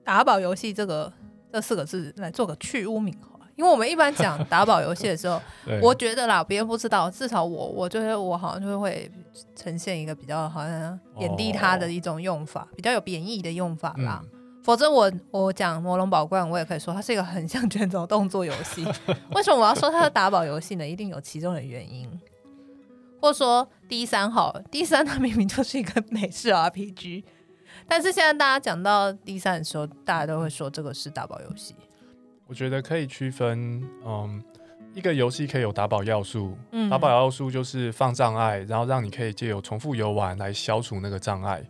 打宝游戏这个这四个字来做个去污名化。因为我们一般讲 打宝游戏的时候，我觉得啦，别人不知道，至少我，我觉得我好像就会呈现一个比较好像贬低它的一种用法，哦、比较有贬义的用法啦。嗯、否则我我讲魔龙宝冠，我也可以说它是一个很像卷轴动作游戏。为什么我要说它是打宝游戏呢？一定有其中的原因。或者说 D 三好，D 三它明明就是一个美式 RPG，但是现在大家讲到 D 三的时候，大家都会说这个是打宝游戏。我觉得可以区分，嗯，一个游戏可以有打宝要素，嗯，打宝要素就是放障碍，然后让你可以借由重复游玩来消除那个障碍。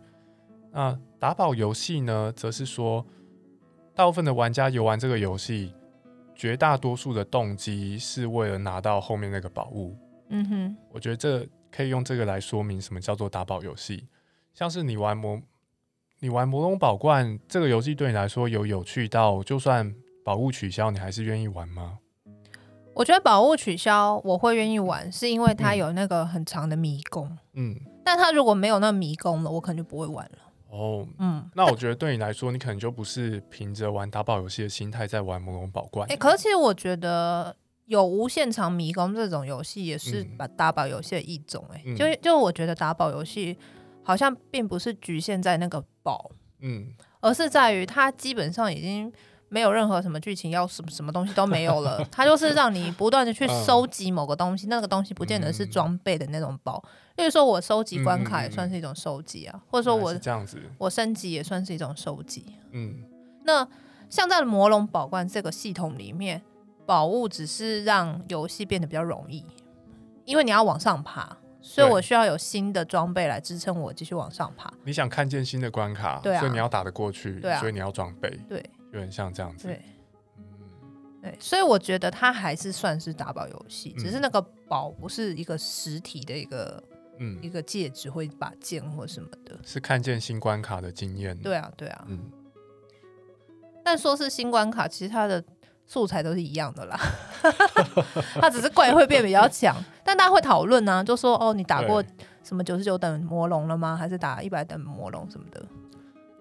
那打宝游戏呢，则是说，大部分的玩家游玩这个游戏，绝大多数的动机是为了拿到后面那个宝物。嗯哼，我觉得这可以用这个来说明什么叫做打宝游戏。像是你玩魔，你玩魔龙宝冠这个游戏，对你来说有有趣到就算。宝物取消，你还是愿意玩吗？我觉得宝物取消我会愿意玩，是因为它有那个很长的迷宫。嗯，但它如果没有那迷宫了，我可能就不会玩了。哦，嗯，那我觉得对你来说，你可能就不是凭着玩打宝游戏的心态在玩魔龙宝冠。哎，可是其实我觉得有无限长迷宫这种游戏也是把打宝游戏的一种。哎、嗯，就就我觉得打宝游戏好像并不是局限在那个宝，嗯，而是在于它基本上已经。没有任何什么剧情，要什么什么东西都没有了，它就是让你不断的去收集某个东西，嗯、那个东西不见得是装备的那种包。例如说，我收集关卡也算是一种收集啊，嗯、或者说我这样子，我升级也算是一种收集。嗯，那像在魔龙宝冠这个系统里面，宝物只是让游戏变得比较容易，因为你要往上爬，所以我需要有新的装备来支撑我继续往上爬。你想看见新的关卡，对啊，所以你要打得过去，对啊，所以你要装备，对。有点像这样子，对，嗯，对，所以我觉得它还是算是打宝游戏，嗯、只是那个宝不是一个实体的一个，嗯，一个戒指或一把剑或什么的，是看见新关卡的经验。对啊，对啊，嗯。但说是新关卡，其实它的素材都是一样的啦，它只是怪会变比较强，但大家会讨论啊，就说哦，你打过什么九十九等魔龙了吗？还是打一百等魔龙什么的？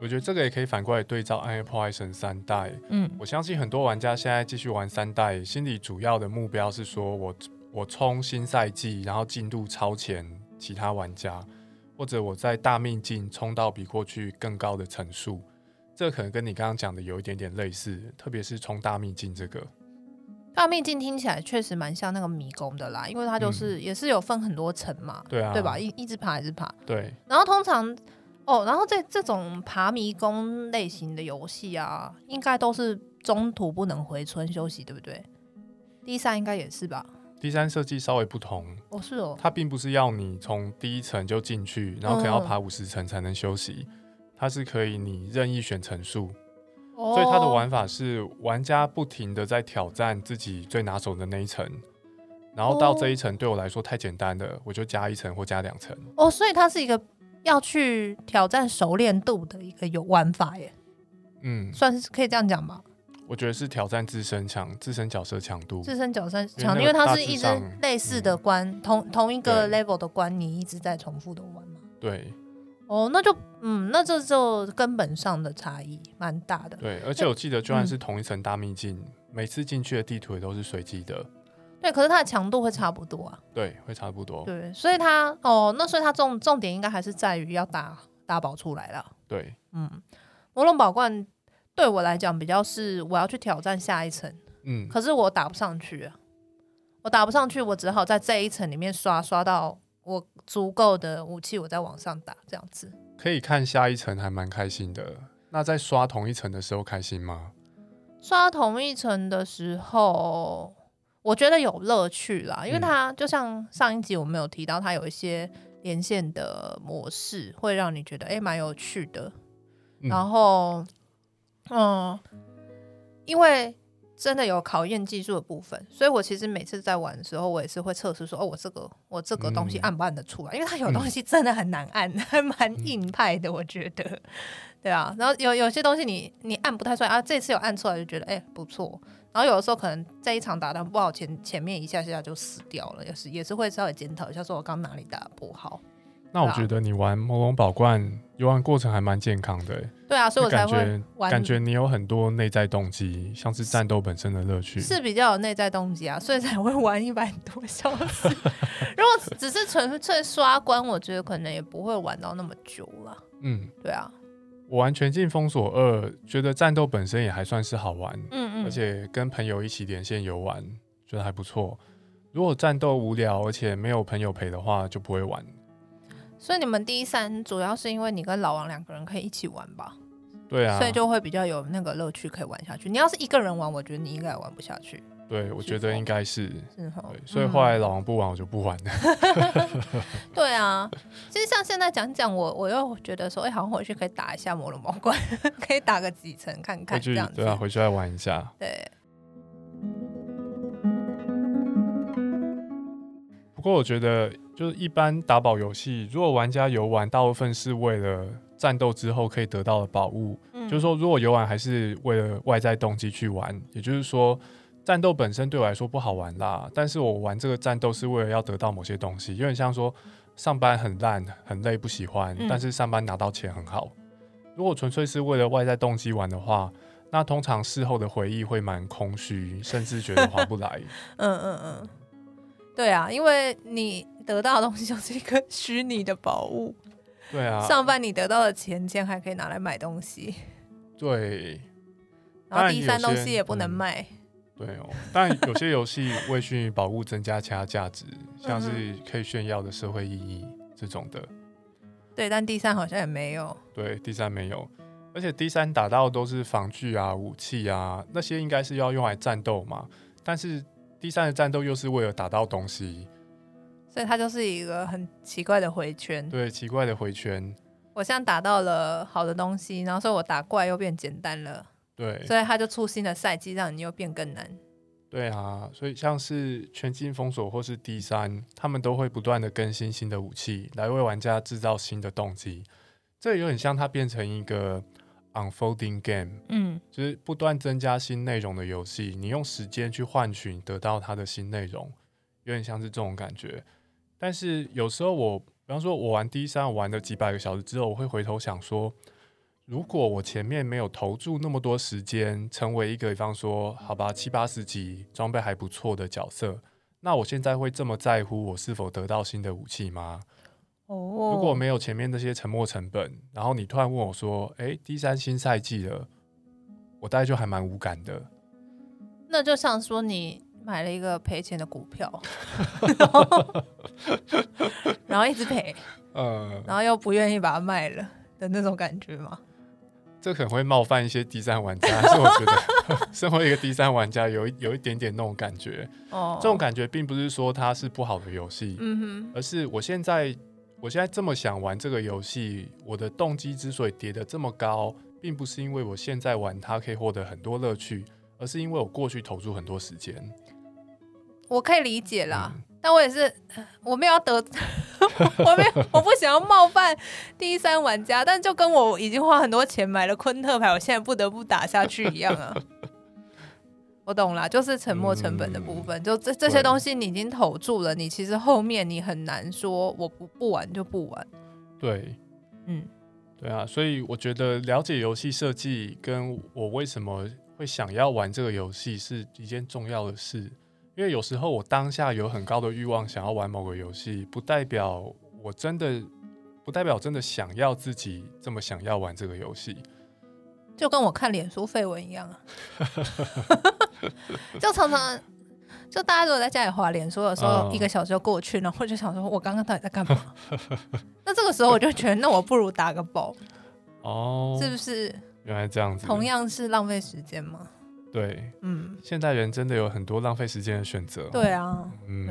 我觉得这个也可以反过来对照《暗夜破坏神》三代。嗯，我相信很多玩家现在继续玩三代，心里主要的目标是说我我冲新赛季，然后进度超前其他玩家，或者我在大秘境冲到比过去更高的层数。这可能跟你刚刚讲的有一点点类似，特别是冲大秘境这个。大秘境听起来确实蛮像那个迷宫的啦，因为它就是、嗯、也是有分很多层嘛，对啊，对吧？一一直爬，一直爬。对。然后通常。哦，然后这这种爬迷宫类型的游戏啊，应该都是中途不能回村休息，对不对第三应该也是吧第三设计稍微不同，哦是哦，它并不是要你从第一层就进去，然后可能要爬五十层才能休息，嗯、它是可以你任意选层数，哦、所以它的玩法是玩家不停的在挑战自己最拿手的那一层，然后到这一层对我来说太简单了，我就加一层或加两层。哦，所以它是一个。要去挑战熟练度的一个有玩法耶，嗯，算是可以这样讲吧。我觉得是挑战自身强，自身角色强度，自身角色强，因为它是一直类似的关，嗯、同同一个 level 的关，你一直在重复的玩嘛。对。哦，那就嗯，那这就根本上的差异蛮大的。对，而且我记得，就算是同一层大秘境，嗯、每次进去的地图也都是随机的。对，可是它的强度会差不多啊。对，会差不多。对，所以它哦，那所以它重重点应该还是在于要打打宝出来了。对，嗯，魔龙宝冠对我来讲比较是我要去挑战下一层，嗯，可是我打不上去啊，我打不上去，我只好在这一层里面刷刷到我足够的武器，我再往上打，这样子。可以看下一层还蛮开心的，那在刷同一层的时候开心吗？刷同一层的时候。我觉得有乐趣啦，因为它就像上一集我们有提到，它有一些连线的模式，会让你觉得诶蛮有趣的。然后，嗯，因为真的有考验技术的部分，所以我其实每次在玩的时候，我也是会测试说，哦，我这个我这个东西按不按得出来？嗯、因为它有东西真的很难按，还蛮、嗯、硬派的，我觉得。对啊，然后有有些东西你你按不太出来啊，这次有按出来就觉得哎、欸、不错，然后有的时候可能在一场打得不好，前前面一下下就死掉了，也是也是会稍微检讨一下，说我刚哪里打得不好。那我觉得你玩魔龙宝冠游玩过程还蛮健康的，对啊，所以我才会玩。感觉你有很多内在动机，像是战斗本身的乐趣，是比较有内在动机啊，所以才会玩一百多小时。如果只是纯粹刷关，我觉得可能也不会玩到那么久了。嗯，对啊。我玩《全境封锁二》，觉得战斗本身也还算是好玩，嗯嗯，而且跟朋友一起连线游玩，觉得还不错。如果战斗无聊，而且没有朋友陪的话，就不会玩。所以你们第一三主要是因为你跟老王两个人可以一起玩吧？对啊，所以就会比较有那个乐趣可以玩下去。你要是一个人玩，我觉得你应该也玩不下去。对，我觉得应该是，是对，所以后来老王不玩，我就不玩了。对啊，其实像现在讲讲，我我又觉得说，哎、欸，好像回去可以打一下魔龙宝冠，可以打个几层看看这样子。对啊，回去再玩一下。对。不过我觉得，就是一般打宝游戏，如果玩家游玩大部分是为了战斗之后可以得到的宝物，嗯、就是说，如果游玩还是为了外在动机去玩，也就是说。战斗本身对我来说不好玩啦，但是我玩这个战斗是为了要得到某些东西，有点像说上班很烂很累不喜欢，嗯、但是上班拿到钱很好。如果纯粹是为了外在动机玩的话，那通常事后的回忆会蛮空虚，甚至觉得划不来。嗯嗯嗯，对啊，因为你得到的东西就是一个虚拟的宝物。对啊，上班你得到的钱钱还可以拿来买东西。对，然后第三东西也不能卖。嗯对哦，但有些游戏为虚拟宝物增加其他价值，像是可以炫耀的社会意义这种的。对，但第三好像也没有。对，第三没有，而且第三打到都是防具啊、武器啊，那些应该是要用来战斗嘛。但是第三的战斗又是为了打到东西，所以它就是一个很奇怪的回圈。对，奇怪的回圈。我现在打到了好的东西，然后所以我打怪又变简单了。对，所以他就出新的赛季，让你又变更难。对啊，所以像是全境封锁或是 D3，他们都会不断的更新新的武器，来为玩家制造新的动机。这有点像它变成一个 unfolding game，嗯，就是不断增加新内容的游戏。你用时间去换取得到它的新内容，有点像是这种感觉。但是有时候我，比方说我玩 D3，我玩了几百个小时之后，我会回头想说。如果我前面没有投注那么多时间，成为一个比方说好吧七八十级装备还不错的角色，那我现在会这么在乎我是否得到新的武器吗？哦，如果没有前面那些沉没成本，然后你突然问我说：“哎第三新赛季了”，我大概就还蛮无感的。那就像说你买了一个赔钱的股票，然后一直赔，嗯，然后又不愿意把它卖了的那种感觉吗？这可能会冒犯一些 D3 玩家，但是我觉得 身为一个 D3 玩家，有一有一点点那种感觉。哦，这种感觉并不是说它是不好的游戏，嗯哼，而是我现在我现在这么想玩这个游戏，我的动机之所以叠得这么高，并不是因为我现在玩它可以获得很多乐趣，而是因为我过去投入很多时间。我可以理解啦。嗯那我也是，我没有要得，我没有，我不想要冒犯第三玩家，但就跟我已经花很多钱买了昆特牌，我现在不得不打下去一样啊。我懂了，就是沉没成本的部分，嗯、就这这些东西你已经投注了，你其实后面你很难说我不不玩就不玩。对，嗯，对啊，所以我觉得了解游戏设计跟我为什么会想要玩这个游戏是一件重要的事。因为有时候我当下有很高的欲望想要玩某个游戏，不代表我真的不代表真的想要自己这么想要玩这个游戏，就跟我看脸书废文一样啊 就常常就大家如果在家里滑脸书的时候，一个小时就过去，然后就想说我刚刚到底在干嘛？那这个时候我就觉得，那我不如打个包哦，是不是？原来这样子，同样是浪费时间吗？对，嗯，现代人真的有很多浪费时间的选择。对啊，嗯，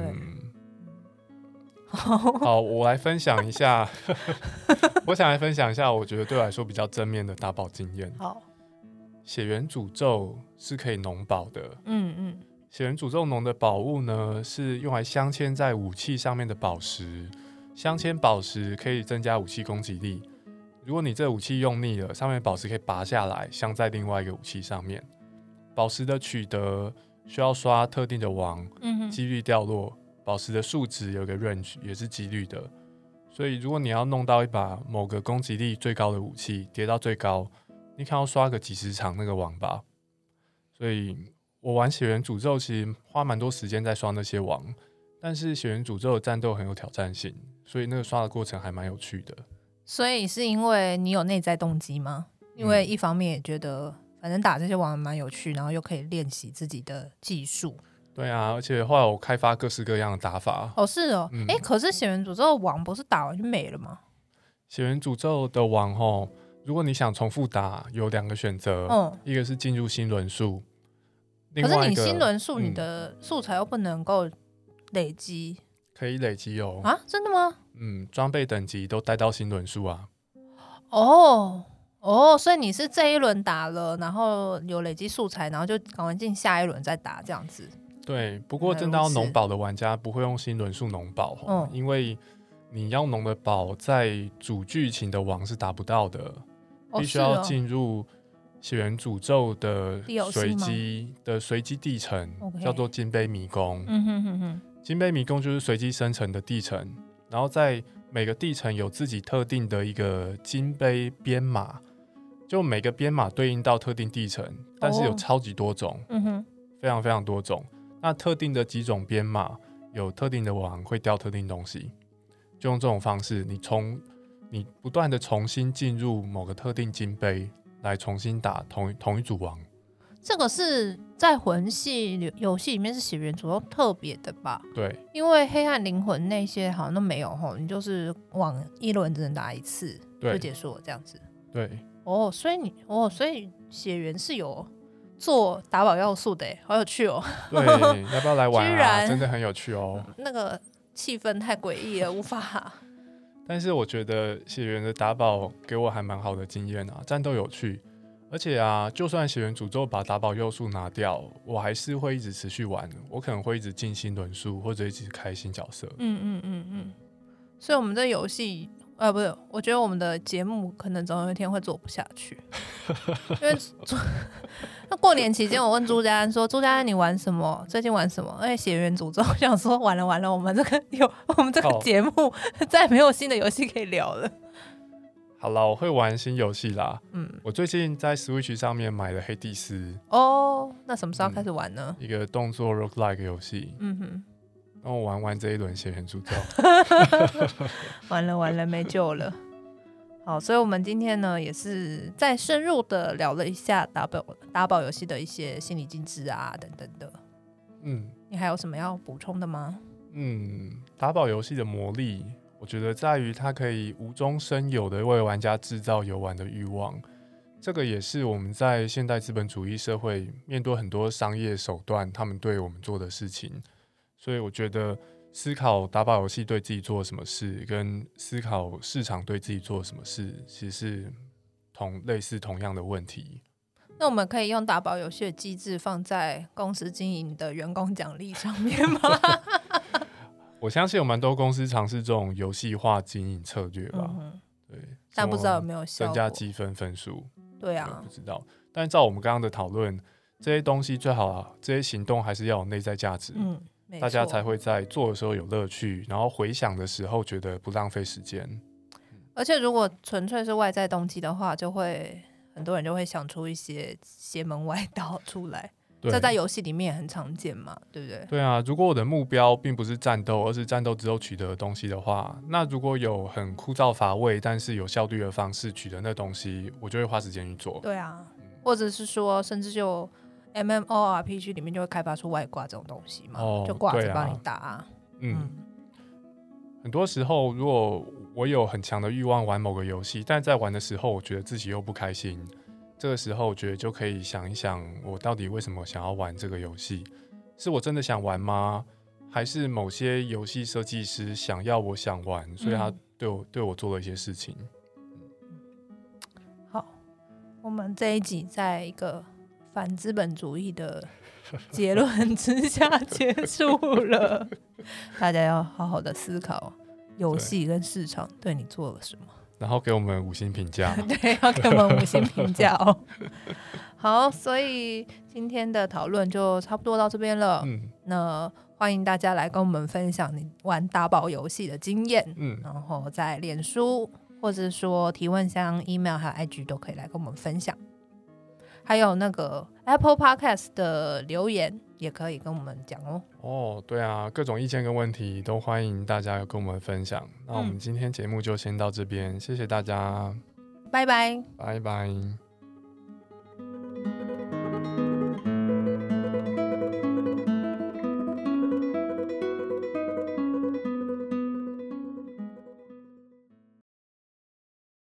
好，我来分享一下，我想来分享一下，我觉得对我来说比较正面的打宝经验。好，血缘诅咒是可以农宝的。嗯嗯，血缘诅咒农的宝物呢，是用来镶嵌在武器上面的宝石。镶嵌宝石可以增加武器攻击力。如果你这武器用腻了，上面宝石可以拔下来，镶在另外一个武器上面。宝石的取得需要刷特定的王，嗯哼，几率掉落。宝石的数值有个 range，也是几率的。所以如果你要弄到一把某个攻击力最高的武器，叠到最高，你可能要刷个几十场那个王吧。所以我玩血缘诅咒其实花蛮多时间在刷那些王，但是血缘诅咒的战斗很有挑战性。所以那个刷的过程还蛮有趣的。所以是因为你有内在动机吗？因为一方面也觉得反正打这些王蛮有趣，然后又可以练习自己的技术。对啊，而且后来我开发各式各样的打法。哦，是哦。哎、嗯欸，可是血缘诅咒的王不是打完就没了吗？血缘诅咒的王吼，如果你想重复打，有两个选择。嗯，一个是进入新轮数。可是你新轮数，你的素材又不能够累积。可以累积哦啊，真的吗？嗯，装备等级都带到新轮数啊。哦哦，所以你是这一轮打了，然后有累积素材，然后就赶快进下一轮再打这样子。对，不过真的要农宝的玩家不会用新轮数农宝，嗯，因为你要农的宝在主剧情的王是达不到的，哦、必须要进入血缘诅咒的随机的随机地层，叫做金杯迷宫。嗯哼哼哼。金杯迷宫就是随机生成的地层，然后在每个地层有自己特定的一个金杯编码，就每个编码对应到特定地层，但是有超级多种，哦嗯、非常非常多种。那特定的几种编码有特定的王会掉特定东西，就用这种方式，你从你不断的重新进入某个特定金杯来重新打同同一组王。这个是在魂系游戏里面是血源诅咒特别的吧？对，因为黑暗灵魂那些好像都没有吼，你就是往一轮只能打一次就结束了这样子。对，哦，所以你哦，所以血缘是有做打宝要素的，好有趣哦。对，要不要来玩啊？居然真的很有趣哦。那个气氛太诡异了，无法。但是我觉得血缘的打宝给我还蛮好的经验啊，战斗有趣。而且啊，就算血缘诅咒把打宝要素拿掉，我还是会一直持续玩。我可能会一直进新轮数，或者一直开新角色。嗯嗯嗯嗯。所以，我们这游戏，呃，不是，我觉得我们的节目可能总有一天会做不下去。因为那过年期间，我问朱家安说：“朱家安，你玩什么？最近玩什么？”哎，血缘诅咒，我想说，完了完了，我们这个有我们这个节目再也没有新的游戏可以聊了。好了，我会玩新游戏啦。嗯，我最近在 Switch 上面买了黑帝斯。哦，那什么时候开始玩呢？嗯、一个动作 roguelike 游戏。嗯哼，让我玩完这一轮血源诅咒。完了完了，没救了。好，所以我们今天呢，也是再深入的聊了一下打宝打宝游戏的一些心理机制啊，等等的。嗯，你还有什么要补充的吗？嗯，打宝游戏的魔力。我觉得在于它可以无中生有的为玩家制造游玩的欲望，这个也是我们在现代资本主义社会面对很多商业手段，他们对我们做的事情。所以我觉得思考打宝游戏对自己做什么事，跟思考市场对自己做什么事，其实是同类似同样的问题。那我们可以用打宝游戏的机制放在公司经营的员工奖励上面吗？我相信有蛮多公司尝试这种游戏化经营策略吧，嗯、对，但不知道有没有效增加积分分数。对啊，不知道。但照我们刚刚的讨论，这些东西最好啊，这些行动还是要有内在价值，嗯，大家才会在做的时候有乐趣，然后回想的时候觉得不浪费时间。而且如果纯粹是外在动机的话，就会很多人就会想出一些邪门歪道出来。这在游戏里面也很常见嘛，对不对？对啊，如果我的目标并不是战斗，而是战斗之后取得的东西的话，那如果有很枯燥乏味但是有效率的方式取得那东西，我就会花时间去做。对啊，或者是说，甚至就 MMORPG 里面就会开发出外挂这种东西嘛，哦、就挂着帮你打、啊。嗯，嗯很多时候，如果我有很强的欲望玩某个游戏，但在玩的时候，我觉得自己又不开心。这个时候，我觉得就可以想一想，我到底为什么想要玩这个游戏？是我真的想玩吗？还是某些游戏设计师想要我想玩，所以他对我、嗯、对我做了一些事情？好，我们这一集在一个反资本主义的结论 之下结束了，大家要好好的思考游戏跟市场对你做了什么，然后给我们五星评价，对，要给我们五星评价哦。好，所以今天的讨论就差不多到这边了。嗯，那欢迎大家来跟我们分享你玩打宝游戏的经验。嗯，然后在脸书或者说提问箱、email 还有 IG 都可以来跟我们分享。还有那个 Apple Podcast 的留言也可以跟我们讲哦。哦，对啊，各种意见跟问题都欢迎大家跟我们分享。那我们今天节目就先到这边，谢谢大家，拜拜，拜拜。